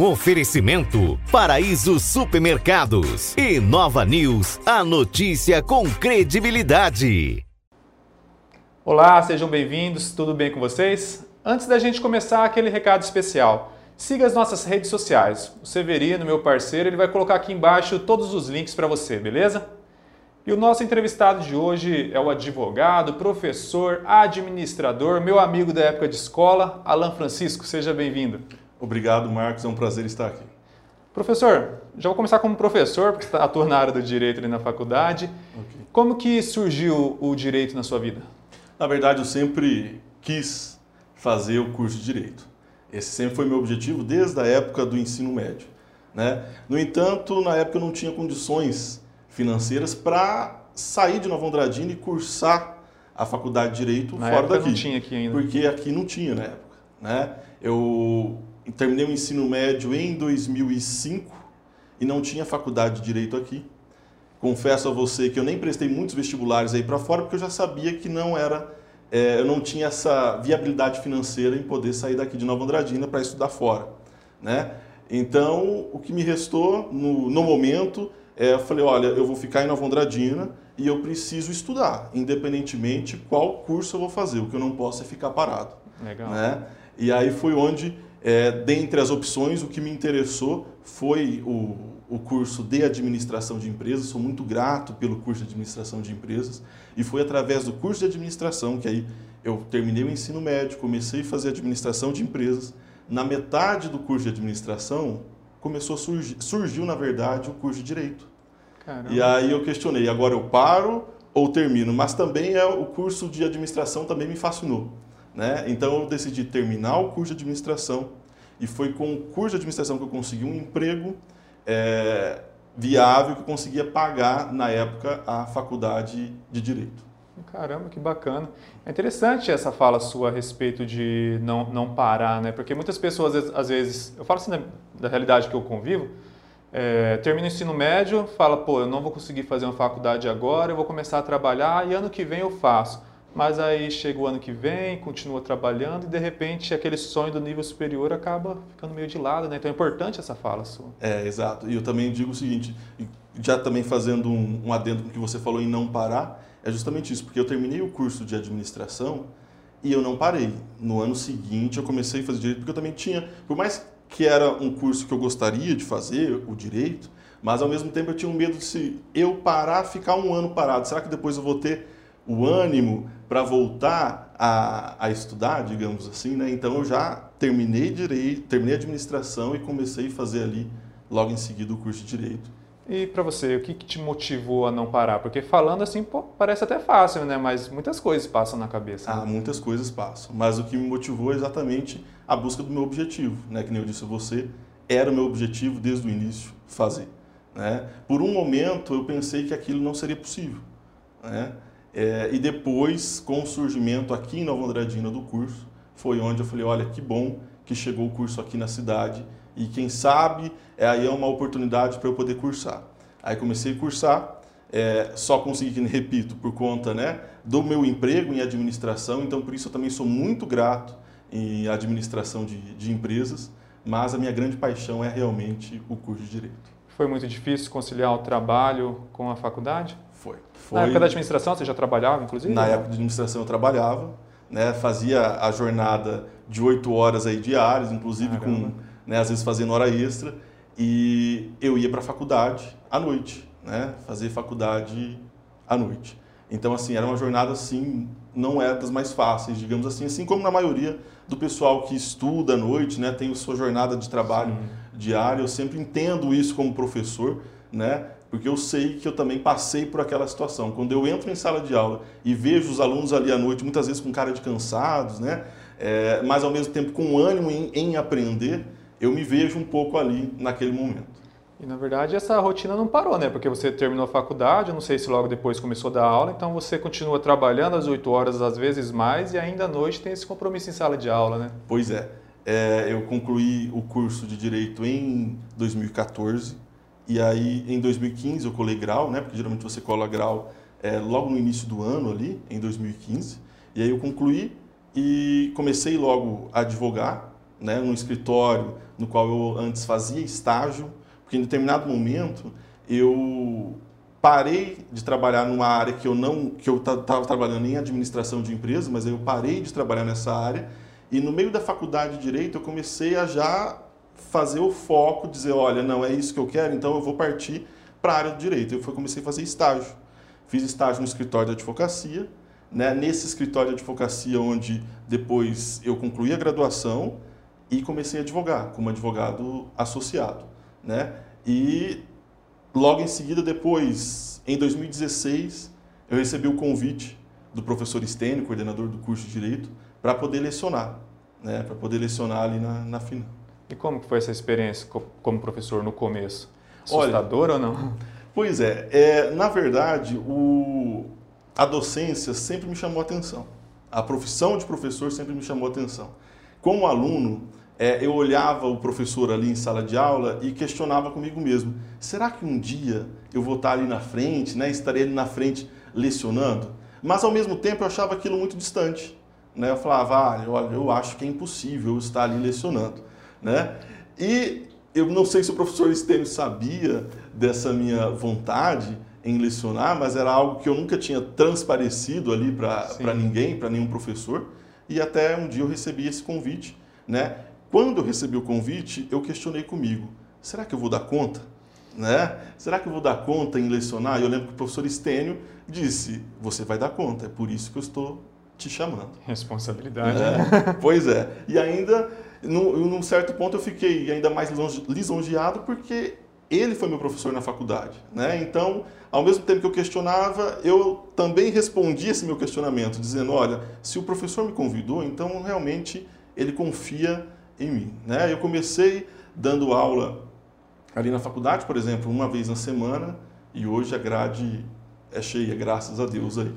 Oferecimento Paraíso Supermercados e Nova News, a notícia com credibilidade. Olá, sejam bem-vindos, tudo bem com vocês? Antes da gente começar, aquele recado especial. Siga as nossas redes sociais. O Severino, meu parceiro, ele vai colocar aqui embaixo todos os links para você, beleza? E o nosso entrevistado de hoje é o advogado, professor, administrador, meu amigo da época de escola, Alan Francisco. Seja bem-vindo. Obrigado, Marcos. É um prazer estar aqui. Professor, já vou começar como professor, porque você tá, atua na área do direito ali na faculdade. Okay. Como que surgiu o direito na sua vida? Na verdade, eu sempre quis fazer o curso de direito. Esse sempre foi meu objetivo desde a época do ensino médio. Né? No entanto, na época eu não tinha condições financeiras para sair de Nova Andradina e cursar a faculdade de Direito na fora daqui. não tinha aqui ainda. Porque aqui não tinha na época. Né? Eu terminei o ensino médio em 2005 e não tinha faculdade de Direito aqui. Confesso a você que eu nem prestei muitos vestibulares aí para fora porque eu já sabia que não era, é, eu não tinha essa viabilidade financeira em poder sair daqui de Nova Andradina para estudar fora, né? Então, o que me restou no, no momento, é, eu falei, olha, eu vou ficar em Nova Andradina e eu preciso estudar, independentemente qual curso eu vou fazer. O que eu não posso é ficar parado. Legal. Né? E aí foi onde, é, dentre as opções, o que me interessou foi o, o curso de administração de empresas. Sou muito grato pelo curso de administração de empresas. E foi através do curso de administração que aí eu terminei o ensino médio, comecei a fazer administração de empresas. Na metade do curso de administração, começou a surgir, surgiu, na verdade, o curso de direito. Caramba. E aí eu questionei, agora eu paro ou termino? Mas também é o curso de administração também me fascinou. Né? Então eu decidi terminar o curso de administração e foi com o curso de administração que eu consegui um emprego é, viável que eu conseguia pagar, na época, a faculdade de Direito. Caramba, que bacana. É interessante essa fala sua a respeito de não, não parar, né? Porque muitas pessoas, às vezes, eu falo assim da, da realidade que eu convivo, é, termina o ensino médio, fala, pô, eu não vou conseguir fazer uma faculdade agora, eu vou começar a trabalhar e ano que vem eu faço mas aí chega o ano que vem, continua trabalhando e de repente aquele sonho do nível superior acaba ficando meio de lado, né? Então é importante essa fala sua. É, exato. E eu também digo o seguinte, já também fazendo um, um adendo com o que você falou em não parar, é justamente isso, porque eu terminei o curso de administração e eu não parei. No ano seguinte eu comecei a fazer direito, porque eu também tinha, por mais que era um curso que eu gostaria de fazer, o direito, mas ao mesmo tempo eu tinha um medo de se eu parar, ficar um ano parado, será que depois eu vou ter o ânimo para voltar a, a, estudar, digamos assim, né? Então eu já terminei direito, terminei administração e comecei a fazer ali logo em seguida o curso de direito. E para você, o que, que, te motivou a não parar? Porque falando assim, pô, parece até fácil, né? Mas muitas coisas passam na cabeça. Né? Ah, muitas coisas passam. Mas o que me motivou é exatamente a busca do meu objetivo, né? Que nem eu disse a você, era o meu objetivo desde o início fazer. Né? Por um momento eu pensei que aquilo não seria possível, né? É, e depois, com o surgimento aqui em Nova Andradina do curso, foi onde eu falei, olha, que bom que chegou o curso aqui na cidade e quem sabe é, aí é uma oportunidade para eu poder cursar. Aí comecei a cursar, é, só consegui, repito, por conta né, do meu emprego em administração, então por isso eu também sou muito grato em administração de, de empresas, mas a minha grande paixão é realmente o curso de Direito. Foi muito difícil conciliar o trabalho com a faculdade? Foi. Foi... Na época da administração você já trabalhava, inclusive? Na época de administração eu trabalhava, né? fazia a jornada de oito horas aí diárias, inclusive Caramba. com, né, às vezes fazendo hora extra, e eu ia para a faculdade à noite, né? fazer faculdade à noite. Então, assim, era uma jornada, assim, não é das mais fáceis, digamos assim, assim como na maioria do pessoal que estuda à noite, né, tem a sua jornada de trabalho Sim. diária, eu sempre entendo isso como professor, né, porque eu sei que eu também passei por aquela situação. Quando eu entro em sala de aula e vejo os alunos ali à noite, muitas vezes com cara de cansados, né? É, mas ao mesmo tempo com ânimo em, em aprender, eu me vejo um pouco ali naquele momento. E na verdade essa rotina não parou, né? Porque você terminou a faculdade, eu não sei se logo depois começou a dar aula, então você continua trabalhando às 8 horas, às vezes mais, e ainda à noite tem esse compromisso em sala de aula, né? Pois é. é eu concluí o curso de Direito em 2014 e aí, em 2015, eu colei grau, né? Porque geralmente você cola grau é, logo no início do ano ali, em 2015. E aí eu concluí e comecei logo a advogar, né, num escritório no qual eu antes fazia estágio, porque em determinado momento eu parei de trabalhar numa área que eu não que eu estava trabalhando em administração de empresas, mas eu parei de trabalhar nessa área e no meio da faculdade de direito eu comecei a já fazer o foco, dizer, olha, não é isso que eu quero, então eu vou partir para a área do direito. Eu comecei a fazer estágio. Fiz estágio no escritório de advocacia, né? nesse escritório de advocacia onde depois eu concluí a graduação e comecei a advogar como advogado associado, né? E logo em seguida depois, em 2016, eu recebi o convite do professor Stênio, coordenador do curso de Direito, para poder lecionar, né? Para poder lecionar ali na, na final. E como foi essa experiência como professor no começo? Assustador Olha, ou não? Pois é, é na verdade, o, a docência sempre me chamou a atenção. A profissão de professor sempre me chamou a atenção. Como aluno, é, eu olhava o professor ali em sala de aula e questionava comigo mesmo: será que um dia eu vou estar ali na frente, né, estarei ali na frente lecionando? Mas ao mesmo tempo eu achava aquilo muito distante. Né? Eu falava: ah, olha, eu acho que é impossível eu estar ali lecionando. Né? E eu não sei se o professor Estênio sabia dessa minha vontade em lecionar, mas era algo que eu nunca tinha transparecido ali para ninguém, para nenhum professor. E até um dia eu recebi esse convite, né? Quando eu recebi o convite, eu questionei comigo: será que eu vou dar conta? Né? Será que eu vou dar conta em lecionar? Eu lembro que o professor Estênio disse: você vai dar conta, é por isso que eu estou te chamando. Responsabilidade. É, né? pois é. E ainda, num, num certo ponto, eu fiquei ainda mais lisonjeado porque ele foi meu professor na faculdade. Né? Então, ao mesmo tempo que eu questionava, eu também respondia esse meu questionamento, dizendo: olha, se o professor me convidou, então realmente ele confia em mim. Né? Eu comecei dando aula ali na faculdade, por exemplo, uma vez na semana, e hoje a grade é cheia, graças a Deus aí.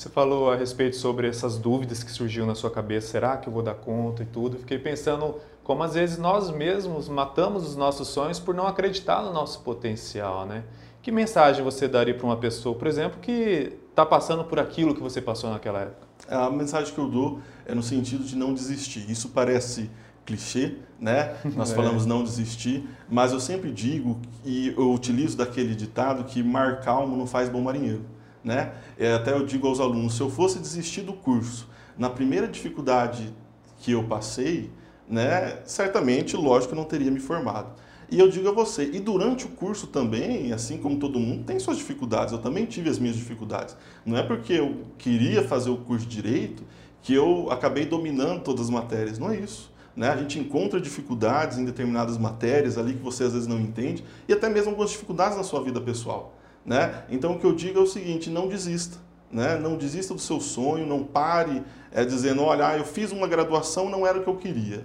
Você falou a respeito sobre essas dúvidas que surgiam na sua cabeça, será que eu vou dar conta e tudo? Fiquei pensando como às vezes nós mesmos matamos os nossos sonhos por não acreditar no nosso potencial, né? Que mensagem você daria para uma pessoa, por exemplo, que está passando por aquilo que você passou naquela época? A mensagem que eu dou é no sentido de não desistir. Isso parece clichê, né? Nós é. falamos não desistir, mas eu sempre digo e eu utilizo daquele ditado que mar calmo não faz bom marinheiro, né? É, até eu digo aos alunos, se eu fosse desistir do curso na primeira dificuldade que eu passei, né? Certamente, lógico, eu não teria me formado. E eu digo a você, e durante o curso também, assim como todo mundo, tem suas dificuldades. Eu também tive as minhas dificuldades. Não é porque eu queria fazer o curso de direito que eu acabei dominando todas as matérias. Não é isso. Né? A gente encontra dificuldades em determinadas matérias ali que você às vezes não entende e até mesmo algumas dificuldades na sua vida pessoal. Né? Então o que eu digo é o seguinte: não desista. Né? Não desista do seu sonho, não pare é, dizendo, olha, ah, eu fiz uma graduação, não era o que eu queria.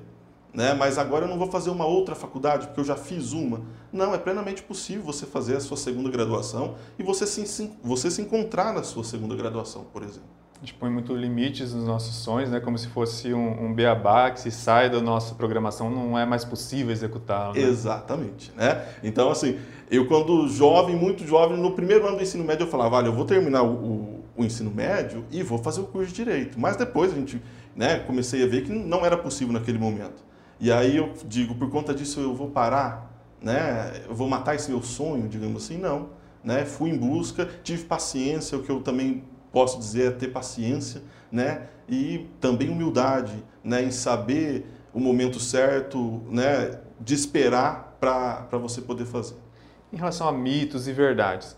Né? Mas agora eu não vou fazer uma outra faculdade porque eu já fiz uma. Não, é plenamente possível você fazer a sua segunda graduação e você se, você se encontrar na sua segunda graduação, por exemplo a gente põe muito limites nos nossos sonhos, né? Como se fosse um, um beabá que se sai da nossa programação não é mais possível executar. Né? Exatamente, né? Então, assim, eu quando jovem, muito jovem, no primeiro ano do ensino médio eu falava, olha, eu vou terminar o, o, o ensino médio e vou fazer o curso de Direito. Mas depois a gente, né, comecei a ver que não era possível naquele momento. E aí eu digo, por conta disso eu vou parar, né? Eu vou matar esse meu sonho, digamos assim? Não. Né? Fui em busca, tive paciência, o que eu também posso dizer é ter paciência, né? E também humildade, né? Em saber o momento certo, né? De esperar para você poder fazer. Em relação a mitos e verdades,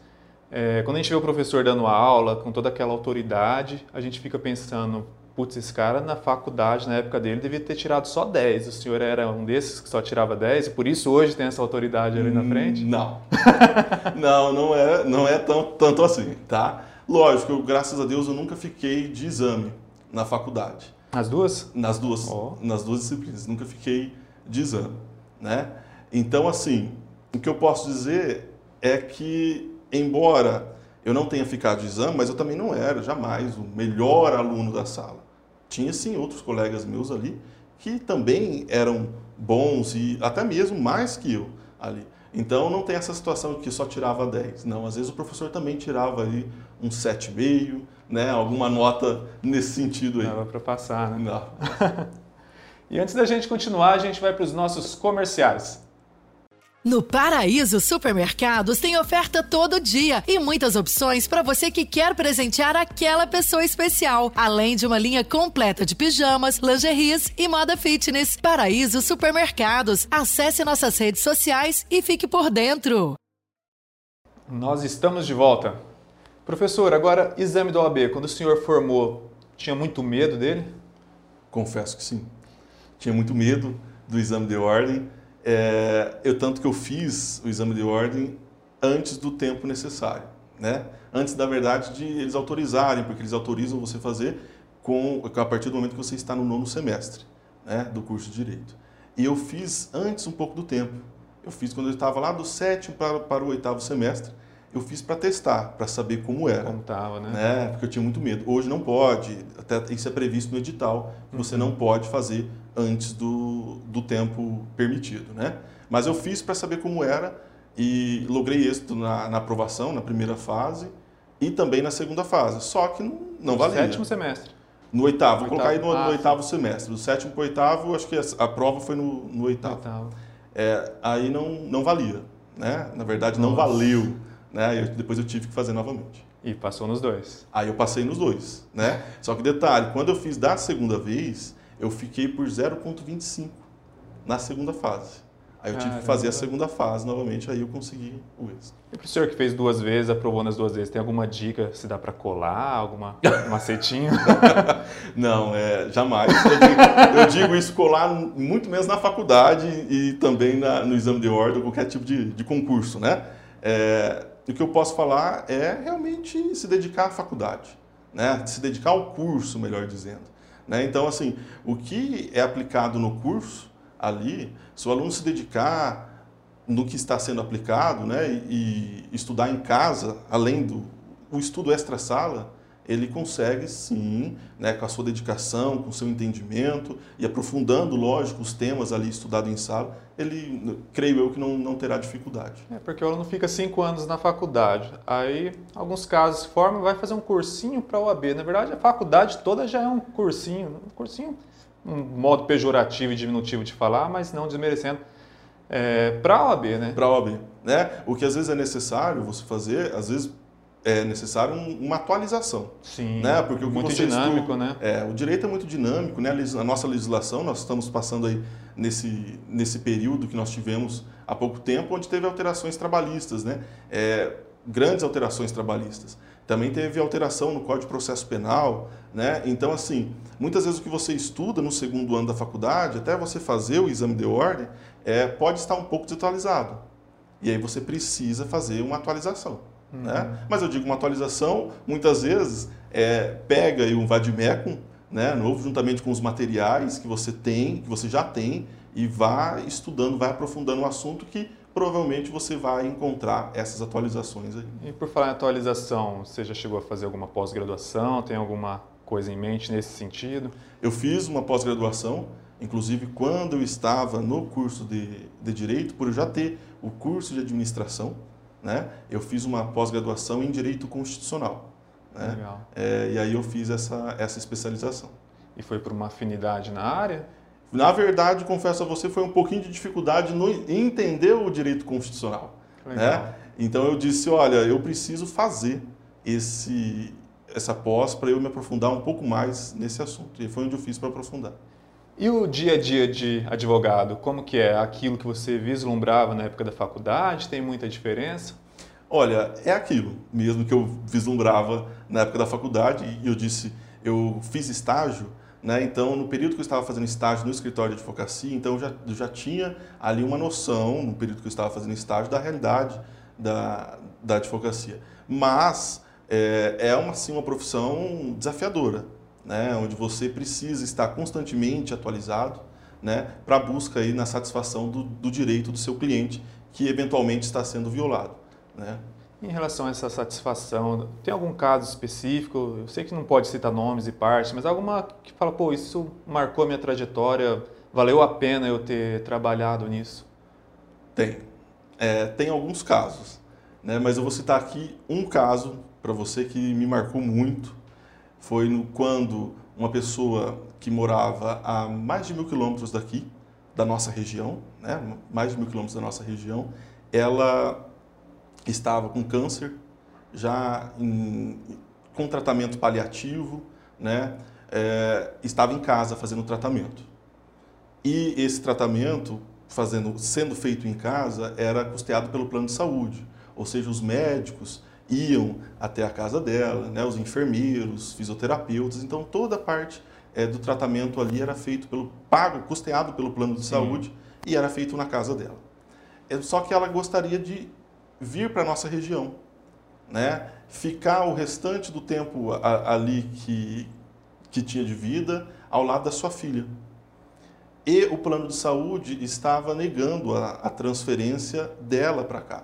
é, quando a gente vê o professor dando aula com toda aquela autoridade, a gente fica pensando, putz, esse cara na faculdade, na época dele, devia ter tirado só 10. O senhor era um desses que só tirava 10 e por isso hoje tem essa autoridade ali na frente? Não. não, não é, não é tão, tanto assim, tá? Lógico, eu, graças a Deus eu nunca fiquei de exame na faculdade. Nas duas? Nas duas, oh. nas duas disciplinas, nunca fiquei de exame, né? Então, assim, o que eu posso dizer é que, embora eu não tenha ficado de exame, mas eu também não era jamais o melhor aluno da sala. Tinha sim outros colegas meus ali que também eram bons e até mesmo mais que eu ali. Então não tem essa situação que só tirava 10. Não, às vezes o professor também tirava ali um 7,5, né? Alguma nota nesse sentido aí. Dava para passar, né? Não. E antes da gente continuar, a gente vai para os nossos comerciais. No Paraíso Supermercados tem oferta todo dia e muitas opções para você que quer presentear aquela pessoa especial, além de uma linha completa de pijamas, lingeries e moda fitness. Paraíso Supermercados. Acesse nossas redes sociais e fique por dentro. Nós estamos de volta. Professor, agora exame do OAB, quando o senhor formou, tinha muito medo dele? Confesso que sim. Tinha muito medo do exame de ordem é, eu tanto que eu fiz o exame de ordem antes do tempo necessário, né? Antes da verdade de eles autorizarem, porque eles autorizam você fazer com a partir do momento que você está no nono semestre, né, do curso de direito. E eu fiz antes um pouco do tempo. Eu fiz quando eu estava lá do sétimo para, para o oitavo semestre. Eu fiz para testar, para saber como era. Como estava, né? né? Porque eu tinha muito medo. Hoje não pode, até isso é previsto no edital, que você não pode fazer antes do, do tempo permitido, né? Mas eu fiz para saber como era e logrei êxito na, na, aprovação, na primeira fase e também na segunda fase. Só que não, não no valia. sétimo semestre. No oitavo, vou colocar aí no, ah, no oitavo semestre. Do sétimo para o oitavo, acho que a, a prova foi no, no oitavo. oitavo. É, aí não, não valia, né? Na verdade, não Nossa. valeu, né? Eu, depois eu tive que fazer novamente. E passou nos dois. Aí eu passei nos dois, né? Só que detalhe, quando eu fiz da segunda vez, eu fiquei por 0,25 na segunda fase. Aí eu tive que fazer a segunda fase novamente, aí eu consegui o êxito. E para o senhor que fez duas vezes, aprovou nas duas vezes, tem alguma dica se dá para colar, alguma macetinho? Não, é, jamais. Eu digo, eu digo, isso colar muito menos na faculdade e também na, no exame de ordem, qualquer tipo de, de concurso, né? É, o que eu posso falar é realmente se dedicar à faculdade, né? Se dedicar ao curso, melhor dizendo. Né? Então, assim, o que é aplicado no curso ali, se o aluno se dedicar no que está sendo aplicado né, e, e estudar em casa, além do o estudo extra-sala, ele consegue sim, né, com a sua dedicação, com o seu entendimento e aprofundando, lógico, os temas ali estudados em sala, ele, creio eu, que não, não terá dificuldade. É porque o aluno fica cinco anos na faculdade, aí, alguns casos, forma vai fazer um cursinho para a OAB. Na verdade, a faculdade toda já é um cursinho, um cursinho, um modo pejorativo e diminutivo de falar, mas não desmerecendo. É, para a OAB, né? Para a OAB, né? O que às vezes é necessário você fazer, às vezes é necessário uma atualização. Sim. Né? Porque o muito dinâmico, estuda, né? É, o direito é muito dinâmico, né? A nossa legislação, nós estamos passando aí nesse, nesse período que nós tivemos há pouco tempo, onde teve alterações trabalhistas, né? É, grandes alterações trabalhistas. Também teve alteração no Código de Processo Penal, né? Então, assim, muitas vezes o que você estuda no segundo ano da faculdade, até você fazer o exame de ordem, é, pode estar um pouco desatualizado. E aí você precisa fazer uma atualização. Uhum. Né? Mas eu digo uma atualização, muitas vezes é, pega aí um vademecum né, novo, juntamente com os materiais que você tem, que você já tem, e vá estudando, vai aprofundando o assunto que provavelmente você vai encontrar essas atualizações aí. E por falar em atualização, você já chegou a fazer alguma pós-graduação? Tem alguma coisa em mente nesse sentido? Eu fiz uma pós-graduação, inclusive quando eu estava no curso de, de Direito, por eu já ter o curso de Administração, né? Eu fiz uma pós-graduação em Direito Constitucional. Né? Legal. É, e aí eu fiz essa, essa especialização. E foi por uma afinidade na área? Na verdade, confesso a você, foi um pouquinho de dificuldade no entender o direito constitucional. Né? Então eu disse, olha, eu preciso fazer esse, essa pós para eu me aprofundar um pouco mais nesse assunto. E foi onde eu fiz para aprofundar. E o dia a dia de advogado, como que é? Aquilo que você vislumbrava na época da faculdade, tem muita diferença? Olha, é aquilo mesmo que eu vislumbrava na época da faculdade e eu disse, eu fiz estágio, né? Então, no período que eu estava fazendo estágio no escritório de advocacia, então eu já, eu já tinha ali uma noção, no período que eu estava fazendo estágio, da realidade da, da advocacia. Mas é, é uma, assim, uma profissão desafiadora, né, onde você precisa estar constantemente atualizado né, para a busca aí na satisfação do, do, direito do seu cliente que eventualmente está sendo violado. Né. Em relação a essa satisfação, tem algum caso específico? Eu sei que não pode citar nomes e partes, mas alguma que fala, pô, isso marcou a minha trajetória, valeu a pena eu ter trabalhado nisso? Tem. É, tem alguns casos, né? mas eu vou citar aqui um caso para você que me marcou muito, foi no, quando uma pessoa que morava a mais de mil quilômetros daqui, da nossa região, né? mais de mil quilômetros da nossa região, ela estava com câncer, já em, com tratamento paliativo, né? É, estava em casa fazendo tratamento. E esse tratamento, fazendo, sendo feito em casa, era custeado pelo plano de saúde, ou seja, os médicos iam até a casa dela, né? os enfermeiros, fisioterapeutas, então toda a parte é, do tratamento ali era feito pelo pago, custeado pelo plano de saúde Sim. e era feito na casa dela. É, só que ela gostaria de vir para a nossa região, né? ficar o restante do tempo ali que, que tinha de vida ao lado da sua filha. E o plano de saúde estava negando a, a transferência dela para cá,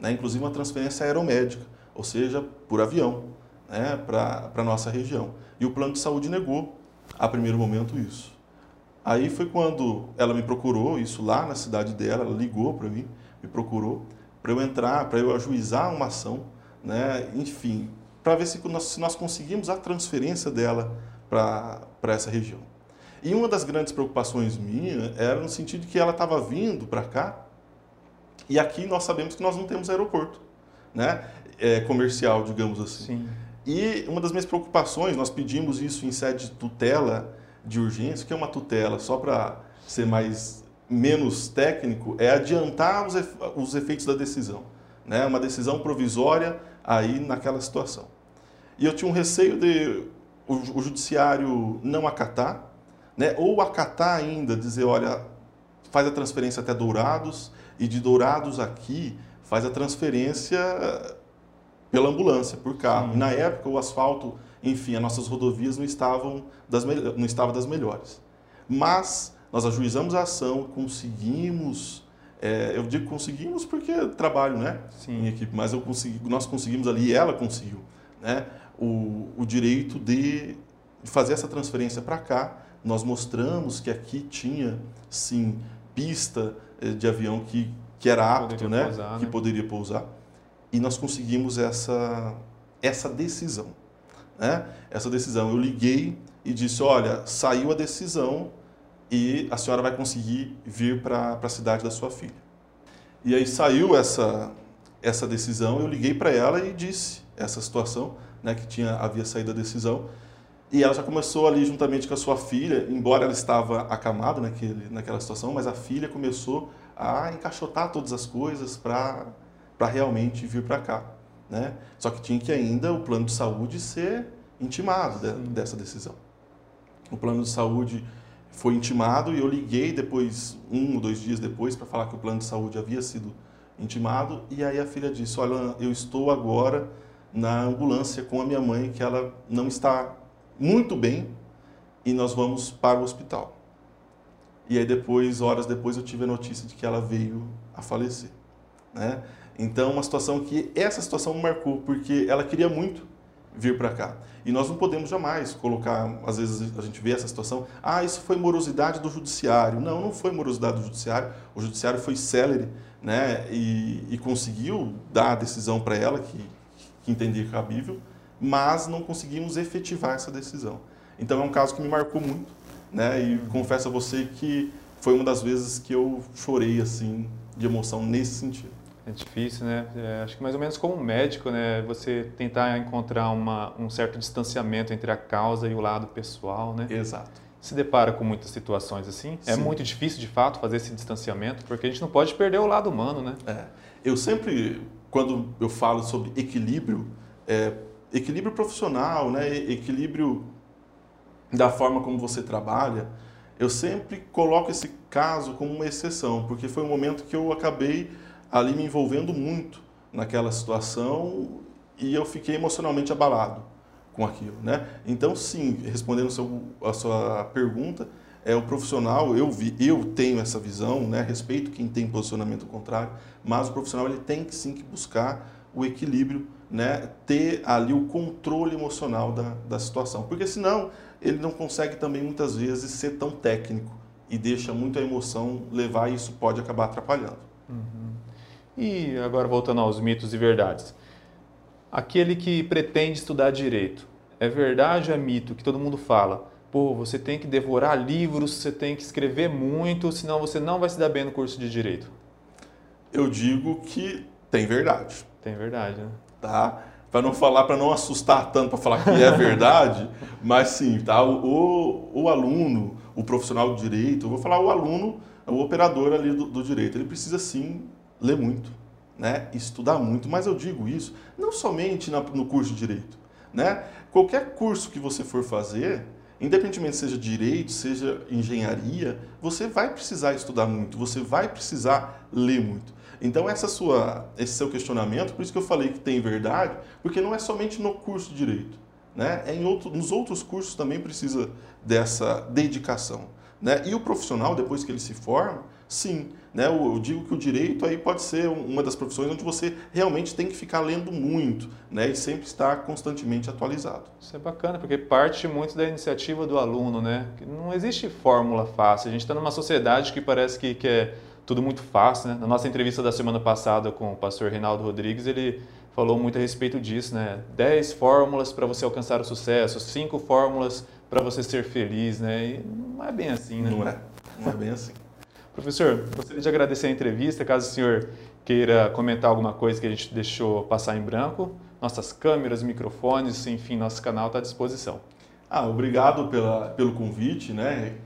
né? inclusive uma transferência aeromédica, ou seja, por avião, né? para a nossa região. E o plano de saúde negou, a primeiro momento, isso. Aí foi quando ela me procurou, isso lá na cidade dela, ela ligou para mim, me procurou, para eu entrar, para eu ajuizar uma ação, né? enfim, para ver se nós, se nós conseguimos a transferência dela para essa região. E uma das grandes preocupações minha era no sentido de que ela estava vindo para cá e aqui nós sabemos que nós não temos aeroporto, né? É, comercial, digamos assim. Sim. E uma das minhas preocupações, nós pedimos isso em sede de tutela de urgência, que é uma tutela só para ser mais menos técnico é adiantar os, os efeitos da decisão, né? Uma decisão provisória aí naquela situação. E eu tinha um receio de o, o judiciário não acatar, né? Ou acatar ainda, dizer, olha, faz a transferência até Dourados e de Dourados aqui faz a transferência pela ambulância, por carro. E na época o asfalto, enfim, as nossas rodovias não estavam das, não estavam das melhores. Mas nós ajuizamos a ação, conseguimos, é, eu digo conseguimos porque trabalho né, Sim. em equipe, mas eu consegui, nós conseguimos ali, e ela conseguiu, né, o, o direito de fazer essa transferência para cá. Nós mostramos que aqui tinha, sim, pista é, de avião que, que era apto, né, pousar, que né? poderia pousar. E nós conseguimos essa, essa decisão. Né? Essa decisão. Eu liguei e disse, olha, saiu a decisão e a senhora vai conseguir vir para a cidade da sua filha. E aí saiu essa, essa decisão, eu liguei para ela e disse essa situação, né, que tinha havia saído a decisão, e ela já começou ali juntamente com a sua filha, embora ela estava acamada naquele, naquela situação, mas a filha começou a encaixotar todas as coisas para realmente vir para cá. Né? Só que tinha que ainda o plano de saúde ser intimado de, dessa decisão. O plano de saúde foi intimado e eu liguei depois, um ou dois dias depois, para falar que o plano de saúde havia sido intimado. E aí a filha disse: Olha, eu estou agora na ambulância com a minha mãe, que ela não está muito bem e nós vamos para o hospital. E aí depois, horas depois, eu tive a notícia de que ela veio a falecer. Né? Então, uma situação que essa situação marcou, porque ela queria muito vir para cá. E nós não podemos jamais colocar, às vezes a gente vê essa situação, ah, isso foi morosidade do judiciário. Não, não foi morosidade do judiciário. O judiciário foi célere né, e, e conseguiu dar a decisão para ela que, que entendia cabível, mas não conseguimos efetivar essa decisão. Então é um caso que me marcou muito, né? E confesso a você que foi uma das vezes que eu chorei assim de emoção nesse sentido. É difícil, né? É, acho que mais ou menos como um médico, né? Você tentar encontrar uma, um certo distanciamento entre a causa e o lado pessoal, né? Exato. Se depara com muitas situações assim. É Sim. É muito difícil, de fato, fazer esse distanciamento, porque a gente não pode perder o lado humano, né? É. Eu sempre, quando eu falo sobre equilíbrio, é, equilíbrio profissional, né? Equilíbrio da forma como você trabalha, eu sempre coloco esse caso como uma exceção, porque foi um momento que eu acabei ali me envolvendo muito naquela situação e eu fiquei emocionalmente abalado com aquilo, né? Então, sim, respondendo seu, a sua pergunta, é o profissional, eu vi, eu tenho essa visão, né? Respeito quem tem posicionamento contrário, mas o profissional ele tem que sim que buscar o equilíbrio, né? Ter ali o controle emocional da, da situação, porque senão ele não consegue também muitas vezes ser tão técnico e deixa muito a emoção levar e isso pode acabar atrapalhando. Uhum. E agora voltando aos mitos e verdades. Aquele que pretende estudar direito, é verdade ou é mito que todo mundo fala? pô, você tem que devorar livros, você tem que escrever muito, senão você não vai se dar bem no curso de direito? Eu digo que tem verdade. Tem verdade, né? Tá? Para não falar, para não assustar tanto, para falar que é verdade, mas sim, tá? O, o, aluno, o profissional de direito, eu vou falar o aluno, o operador ali do, do direito, ele precisa sim ler muito, né? Estudar muito, mas eu digo isso não somente na, no curso de direito, né? Qualquer curso que você for fazer, independentemente seja direito, seja engenharia, você vai precisar estudar muito, você vai precisar ler muito. Então essa sua, esse seu questionamento, por isso que eu falei que tem verdade, porque não é somente no curso de direito, né? É em outro, nos outros cursos também precisa dessa dedicação, né? E o profissional depois que ele se forma, sim, né? Eu, eu digo que o direito aí pode ser uma das profissões onde você realmente tem que ficar lendo muito, né? E sempre estar constantemente atualizado. Isso é bacana, porque parte muito da iniciativa do aluno, né? Não existe fórmula fácil. A gente está numa sociedade que parece que, que é tudo muito fácil, né? Na nossa entrevista da semana passada com o pastor Reinaldo Rodrigues, ele falou muito a respeito disso, né? Dez fórmulas para você alcançar o sucesso, cinco fórmulas para você ser feliz, né? E não é bem assim, né? Não é, não é bem assim. Professor, gostaria de agradecer a entrevista. Caso o senhor queira comentar alguma coisa que a gente deixou passar em branco, nossas câmeras, microfones, enfim, nosso canal está à disposição. Ah, obrigado pela, pelo convite, né?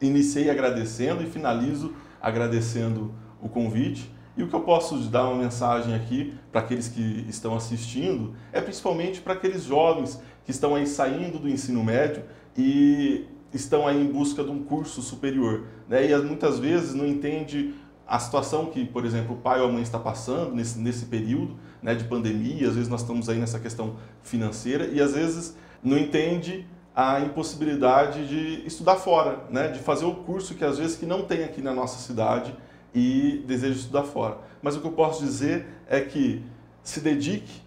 Iniciei agradecendo e finalizo agradecendo o convite. E o que eu posso dar uma mensagem aqui para aqueles que estão assistindo é principalmente para aqueles jovens que estão aí saindo do ensino médio e estão aí em busca de um curso superior, né? E muitas vezes não entende a situação que, por exemplo, o pai ou a mãe está passando nesse, nesse período né, de pandemia, às vezes nós estamos aí nessa questão financeira e às vezes não entende a impossibilidade de estudar fora, né, de fazer o curso que às vezes que não tem aqui na nossa cidade e deseja estudar fora. Mas o que eu posso dizer é que se dedique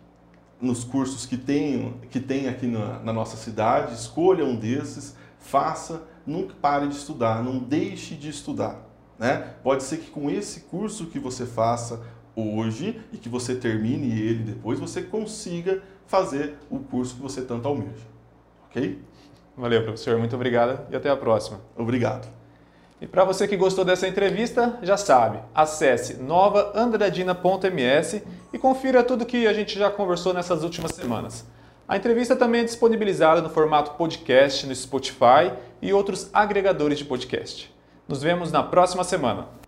nos cursos que tem, que tem aqui na, na nossa cidade, escolha um desses, faça, nunca pare de estudar, não deixe de estudar. Né? Pode ser que com esse curso que você faça hoje e que você termine ele depois, você consiga fazer o curso que você tanto almeja. Ok? Valeu, professor. Muito obrigado e até a próxima. Obrigado. E para você que gostou dessa entrevista, já sabe, acesse novaandradina.ms e confira tudo que a gente já conversou nessas últimas semanas. A entrevista também é disponibilizada no formato podcast no Spotify e outros agregadores de podcast. Nos vemos na próxima semana.